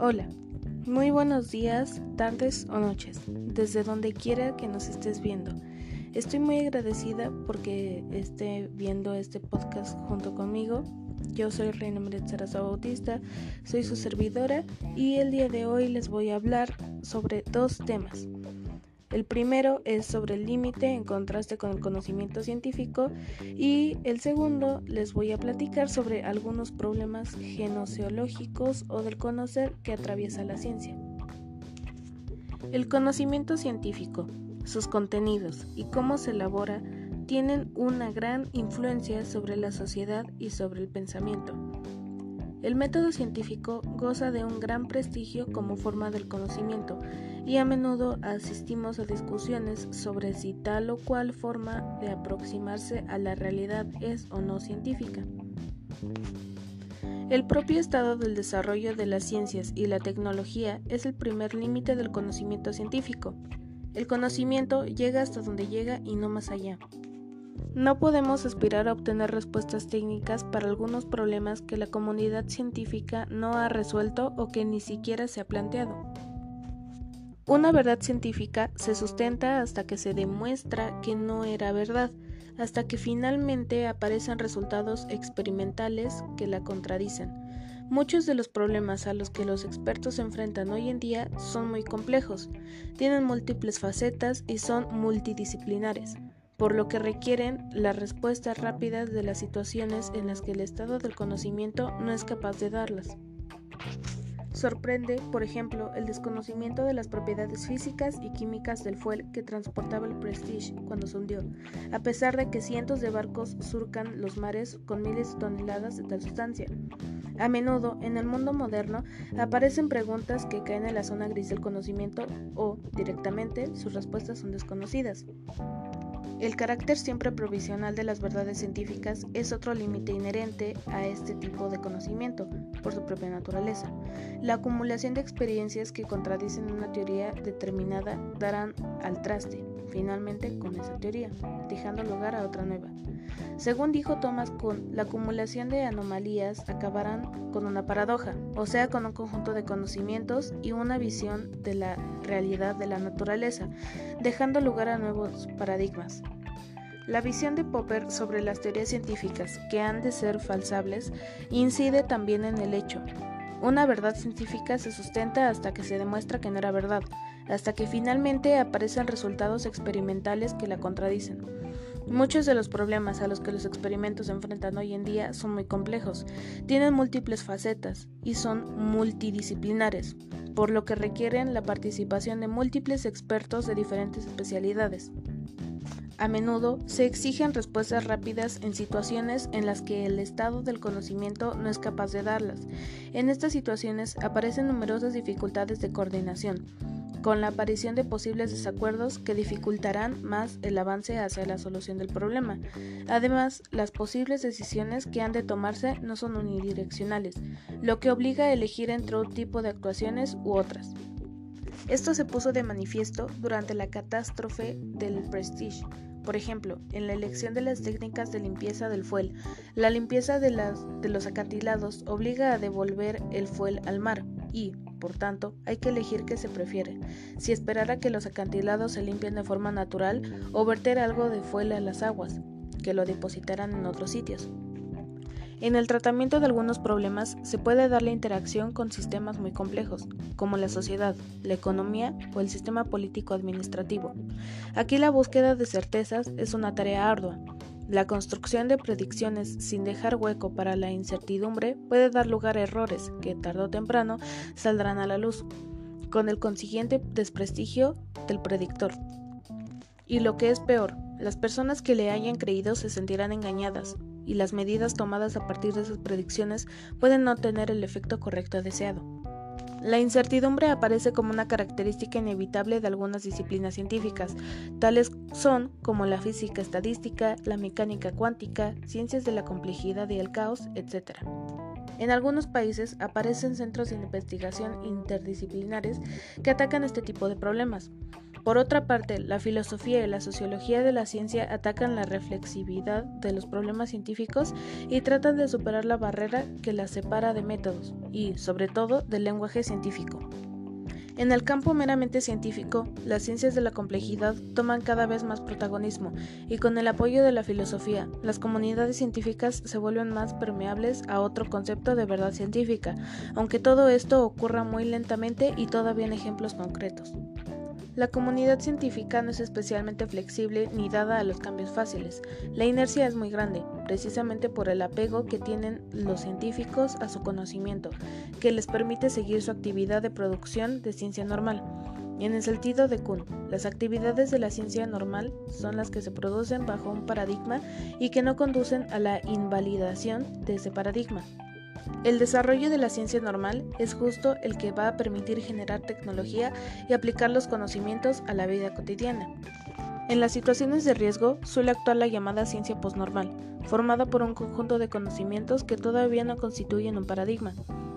Hola, muy buenos días, tardes o noches, desde donde quiera que nos estés viendo. Estoy muy agradecida porque esté viendo este podcast junto conmigo. Yo soy Reina María Saraza Bautista, soy su servidora y el día de hoy les voy a hablar sobre dos temas. El primero es sobre el límite en contraste con el conocimiento científico y el segundo les voy a platicar sobre algunos problemas genoseológicos o del conocer que atraviesa la ciencia. El conocimiento científico, sus contenidos y cómo se elabora tienen una gran influencia sobre la sociedad y sobre el pensamiento. El método científico goza de un gran prestigio como forma del conocimiento y a menudo asistimos a discusiones sobre si tal o cual forma de aproximarse a la realidad es o no científica. El propio estado del desarrollo de las ciencias y la tecnología es el primer límite del conocimiento científico. El conocimiento llega hasta donde llega y no más allá. No podemos aspirar a obtener respuestas técnicas para algunos problemas que la comunidad científica no ha resuelto o que ni siquiera se ha planteado. Una verdad científica se sustenta hasta que se demuestra que no era verdad, hasta que finalmente aparecen resultados experimentales que la contradicen. Muchos de los problemas a los que los expertos se enfrentan hoy en día son muy complejos, tienen múltiples facetas y son multidisciplinares por lo que requieren las respuestas rápidas de las situaciones en las que el estado del conocimiento no es capaz de darlas. Sorprende, por ejemplo, el desconocimiento de las propiedades físicas y químicas del fuel que transportaba el Prestige cuando se hundió, a pesar de que cientos de barcos surcan los mares con miles de toneladas de tal sustancia. A menudo, en el mundo moderno, aparecen preguntas que caen en la zona gris del conocimiento o, directamente, sus respuestas son desconocidas. El carácter siempre provisional de las verdades científicas es otro límite inherente a este tipo de conocimiento, por su propia naturaleza. La acumulación de experiencias que contradicen una teoría determinada darán al traste, finalmente, con esa teoría, dejando lugar a otra nueva. Según dijo Thomas Kuhn, la acumulación de anomalías acabarán con una paradoja, o sea, con un conjunto de conocimientos y una visión de la realidad de la naturaleza, dejando lugar a nuevos paradigmas. La visión de Popper sobre las teorías científicas que han de ser falsables incide también en el hecho. Una verdad científica se sustenta hasta que se demuestra que no era verdad, hasta que finalmente aparecen resultados experimentales que la contradicen. Muchos de los problemas a los que los experimentos se enfrentan hoy en día son muy complejos, tienen múltiples facetas y son multidisciplinares, por lo que requieren la participación de múltiples expertos de diferentes especialidades. A menudo se exigen respuestas rápidas en situaciones en las que el estado del conocimiento no es capaz de darlas. En estas situaciones aparecen numerosas dificultades de coordinación, con la aparición de posibles desacuerdos que dificultarán más el avance hacia la solución del problema. Además, las posibles decisiones que han de tomarse no son unidireccionales, lo que obliga a elegir entre un tipo de actuaciones u otras. Esto se puso de manifiesto durante la catástrofe del Prestige, por ejemplo, en la elección de las técnicas de limpieza del fuel, la limpieza de, los acantilados obliga a devolver el fuel al mar y, por tanto, hay que elegir qué se prefiere, si esperar a que los acantilados se limpien de forma natural o verter algo de fuel a las aguas, que lo depositarán en otros sitios. En el tratamiento de algunos problemas se puede dar la interacción con sistemas muy complejos, como la sociedad, la economía o el sistema político-administrativo. Aquí la búsqueda de certezas es una tarea ardua. La construcción de predicciones sin dejar hueco para la incertidumbre puede dar lugar a errores que tarde o temprano saldrán a la luz, con el consiguiente desprestigio del predictor. Y lo que es peor, las personas que le hayan creído se sentirán engañadas, y las medidas tomadas a partir de sus predicciones pueden no tener el efecto correcto deseado. La incertidumbre aparece como una característica inevitable de algunas disciplinas científicas, tales son como la física estadística, la mecánica cuántica, ciencias de la complejidad y el caos, etc. En algunos países aparecen centros de investigación interdisciplinares que atacan este tipo de problemas. Por otra parte, la filosofía y la sociología de la ciencia atacan la reflexividad de los problemas científicos y tratan de superar la barrera que las separa de métodos y, sobre todo, del lenguaje científico. En el campo meramente científico, las ciencias de la complejidad toman cada vez más protagonismo y con el apoyo de la filosofía, las comunidades científicas se vuelven más permeables a otro concepto de verdad científica, aunque todo esto ocurra muy lentamente y todavía en ejemplos concretos. La comunidad científica no es especialmente flexible ni dada a los cambios fáciles. La inercia es muy grande, precisamente por el apego que tienen los científicos a su conocimiento, que les permite seguir su actividad de producción de ciencia normal. En el sentido de Kuhn, las actividades de la ciencia normal son las que se producen bajo un paradigma y que no conducen a la invalidación de ese paradigma. El desarrollo de la ciencia normal es justo el que va a permitir generar tecnología y aplicar los conocimientos a la vida cotidiana. En las situaciones de riesgo suele actuar la llamada ciencia postnormal, formada por un conjunto de conocimientos que todavía no constituyen un paradigma,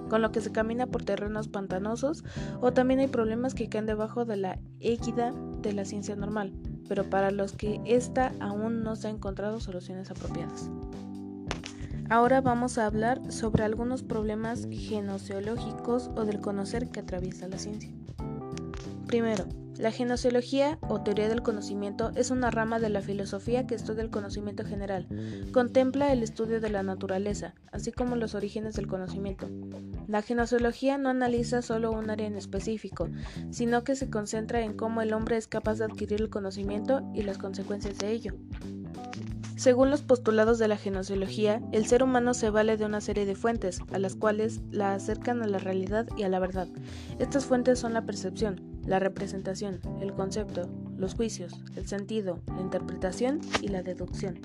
con lo que se camina por terrenos pantanosos o también hay problemas que caen debajo de la égida de la ciencia normal, pero para los que ésta aún no se ha encontrado soluciones apropiadas. Ahora vamos a hablar sobre algunos problemas genoseológicos o del conocer que atraviesa la ciencia. Primero, la genoseología o teoría del conocimiento es una rama de la filosofía que estudia el conocimiento general. Contempla el estudio de la naturaleza, así como los orígenes del conocimiento. La genoseología no analiza solo un área en específico, sino que se concentra en cómo el hombre es capaz de adquirir el conocimiento y las consecuencias de ello. Según los postulados de la genociología, el ser humano se vale de una serie de fuentes, a las cuales la acercan a la realidad y a la verdad. Estas fuentes son la percepción, la representación, el concepto, los juicios, el sentido, la interpretación y la deducción.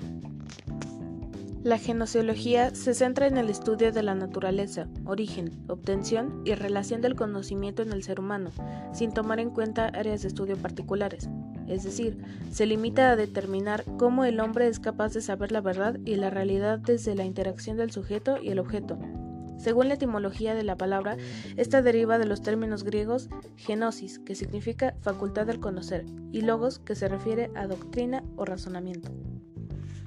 La genociología se centra en el estudio de la naturaleza, origen, obtención y relación del conocimiento en el ser humano, sin tomar en cuenta áreas de estudio particulares es decir, se limita a determinar cómo el hombre es capaz de saber la verdad y la realidad desde la interacción del sujeto y el objeto. Según la etimología de la palabra, esta deriva de los términos griegos genosis, que significa facultad del conocer, y logos, que se refiere a doctrina o razonamiento.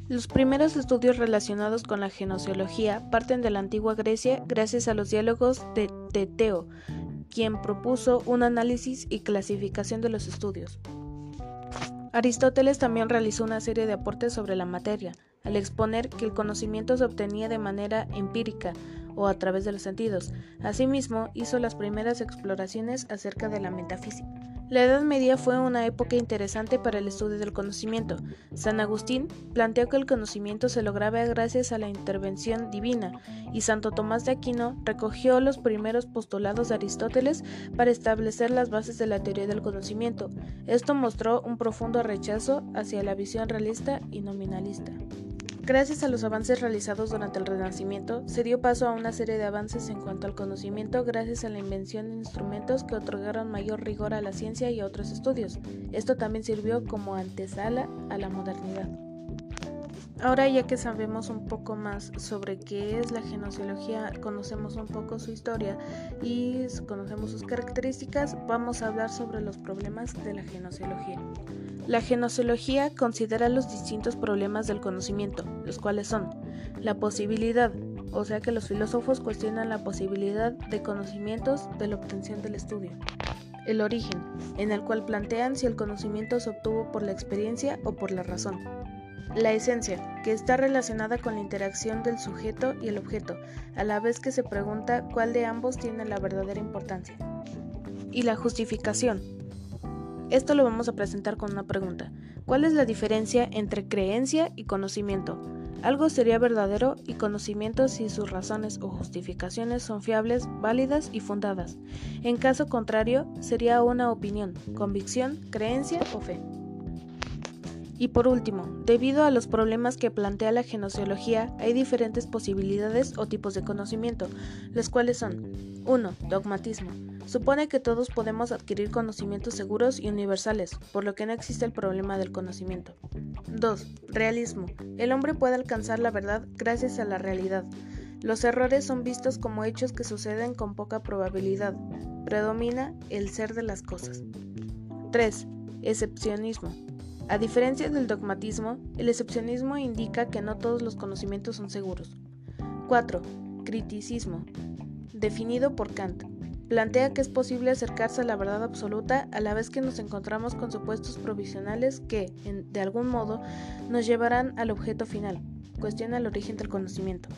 Los primeros estudios relacionados con la genociología parten de la antigua Grecia gracias a los diálogos de Teteo, quien propuso un análisis y clasificación de los estudios. Aristóteles también realizó una serie de aportes sobre la materia, al exponer que el conocimiento se obtenía de manera empírica o a través de los sentidos. Asimismo, hizo las primeras exploraciones acerca de la metafísica. La Edad Media fue una época interesante para el estudio del conocimiento. San Agustín planteó que el conocimiento se lograba gracias a la intervención divina, y Santo Tomás de Aquino recogió los primeros postulados de Aristóteles para establecer las bases de la teoría del conocimiento. Esto mostró un profundo rechazo hacia la visión realista y nominalista. Gracias a los avances realizados durante el Renacimiento, se dio paso a una serie de avances en cuanto al conocimiento gracias a la invención de instrumentos que otorgaron mayor rigor a la ciencia y a otros estudios. Esto también sirvió como antesala a la modernidad. Ahora ya que sabemos un poco más sobre qué es la genociología, conocemos un poco su historia y conocemos sus características, vamos a hablar sobre los problemas de la genociología. La genociología considera los distintos problemas del conocimiento, los cuales son la posibilidad, o sea que los filósofos cuestionan la posibilidad de conocimientos de la obtención del estudio. El origen, en el cual plantean si el conocimiento se obtuvo por la experiencia o por la razón. La esencia, que está relacionada con la interacción del sujeto y el objeto, a la vez que se pregunta cuál de ambos tiene la verdadera importancia. Y la justificación, esto lo vamos a presentar con una pregunta. ¿Cuál es la diferencia entre creencia y conocimiento? Algo sería verdadero y conocimiento si sus razones o justificaciones son fiables, válidas y fundadas. En caso contrario, sería una opinión, convicción, creencia o fe. Y por último, debido a los problemas que plantea la genociología, hay diferentes posibilidades o tipos de conocimiento, los cuales son 1. Dogmatismo. Supone que todos podemos adquirir conocimientos seguros y universales, por lo que no existe el problema del conocimiento. 2. Realismo. El hombre puede alcanzar la verdad gracias a la realidad. Los errores son vistos como hechos que suceden con poca probabilidad. Predomina el ser de las cosas. 3. Excepcionismo. A diferencia del dogmatismo, el excepcionismo indica que no todos los conocimientos son seguros. 4. Criticismo. Definido por Kant. Plantea que es posible acercarse a la verdad absoluta a la vez que nos encontramos con supuestos provisionales que, de algún modo, nos llevarán al objeto final. Cuestiona el origen del conocimiento.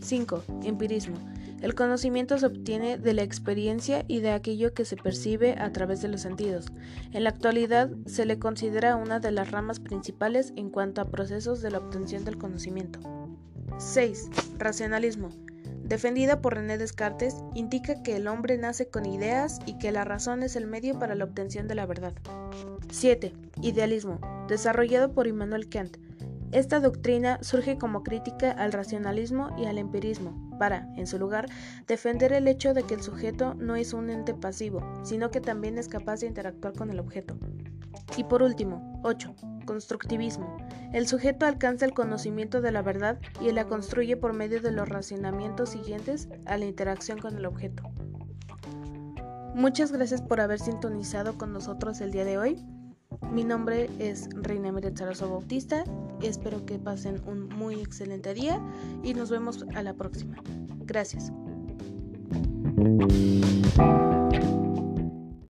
5. Empirismo. El conocimiento se obtiene de la experiencia y de aquello que se percibe a través de los sentidos. En la actualidad se le considera una de las ramas principales en cuanto a procesos de la obtención del conocimiento. 6. Racionalismo. Defendida por René Descartes, indica que el hombre nace con ideas y que la razón es el medio para la obtención de la verdad. 7. Idealismo. Desarrollado por Immanuel Kant. Esta doctrina surge como crítica al racionalismo y al empirismo, para, en su lugar, defender el hecho de que el sujeto no es un ente pasivo, sino que también es capaz de interactuar con el objeto. Y por último, 8. Constructivismo. El sujeto alcanza el conocimiento de la verdad y la construye por medio de los racionamientos siguientes a la interacción con el objeto. Muchas gracias por haber sintonizado con nosotros el día de hoy. Mi nombre es Reina Meret Zarazo Bautista. Espero que pasen un muy excelente día y nos vemos a la próxima. Gracias.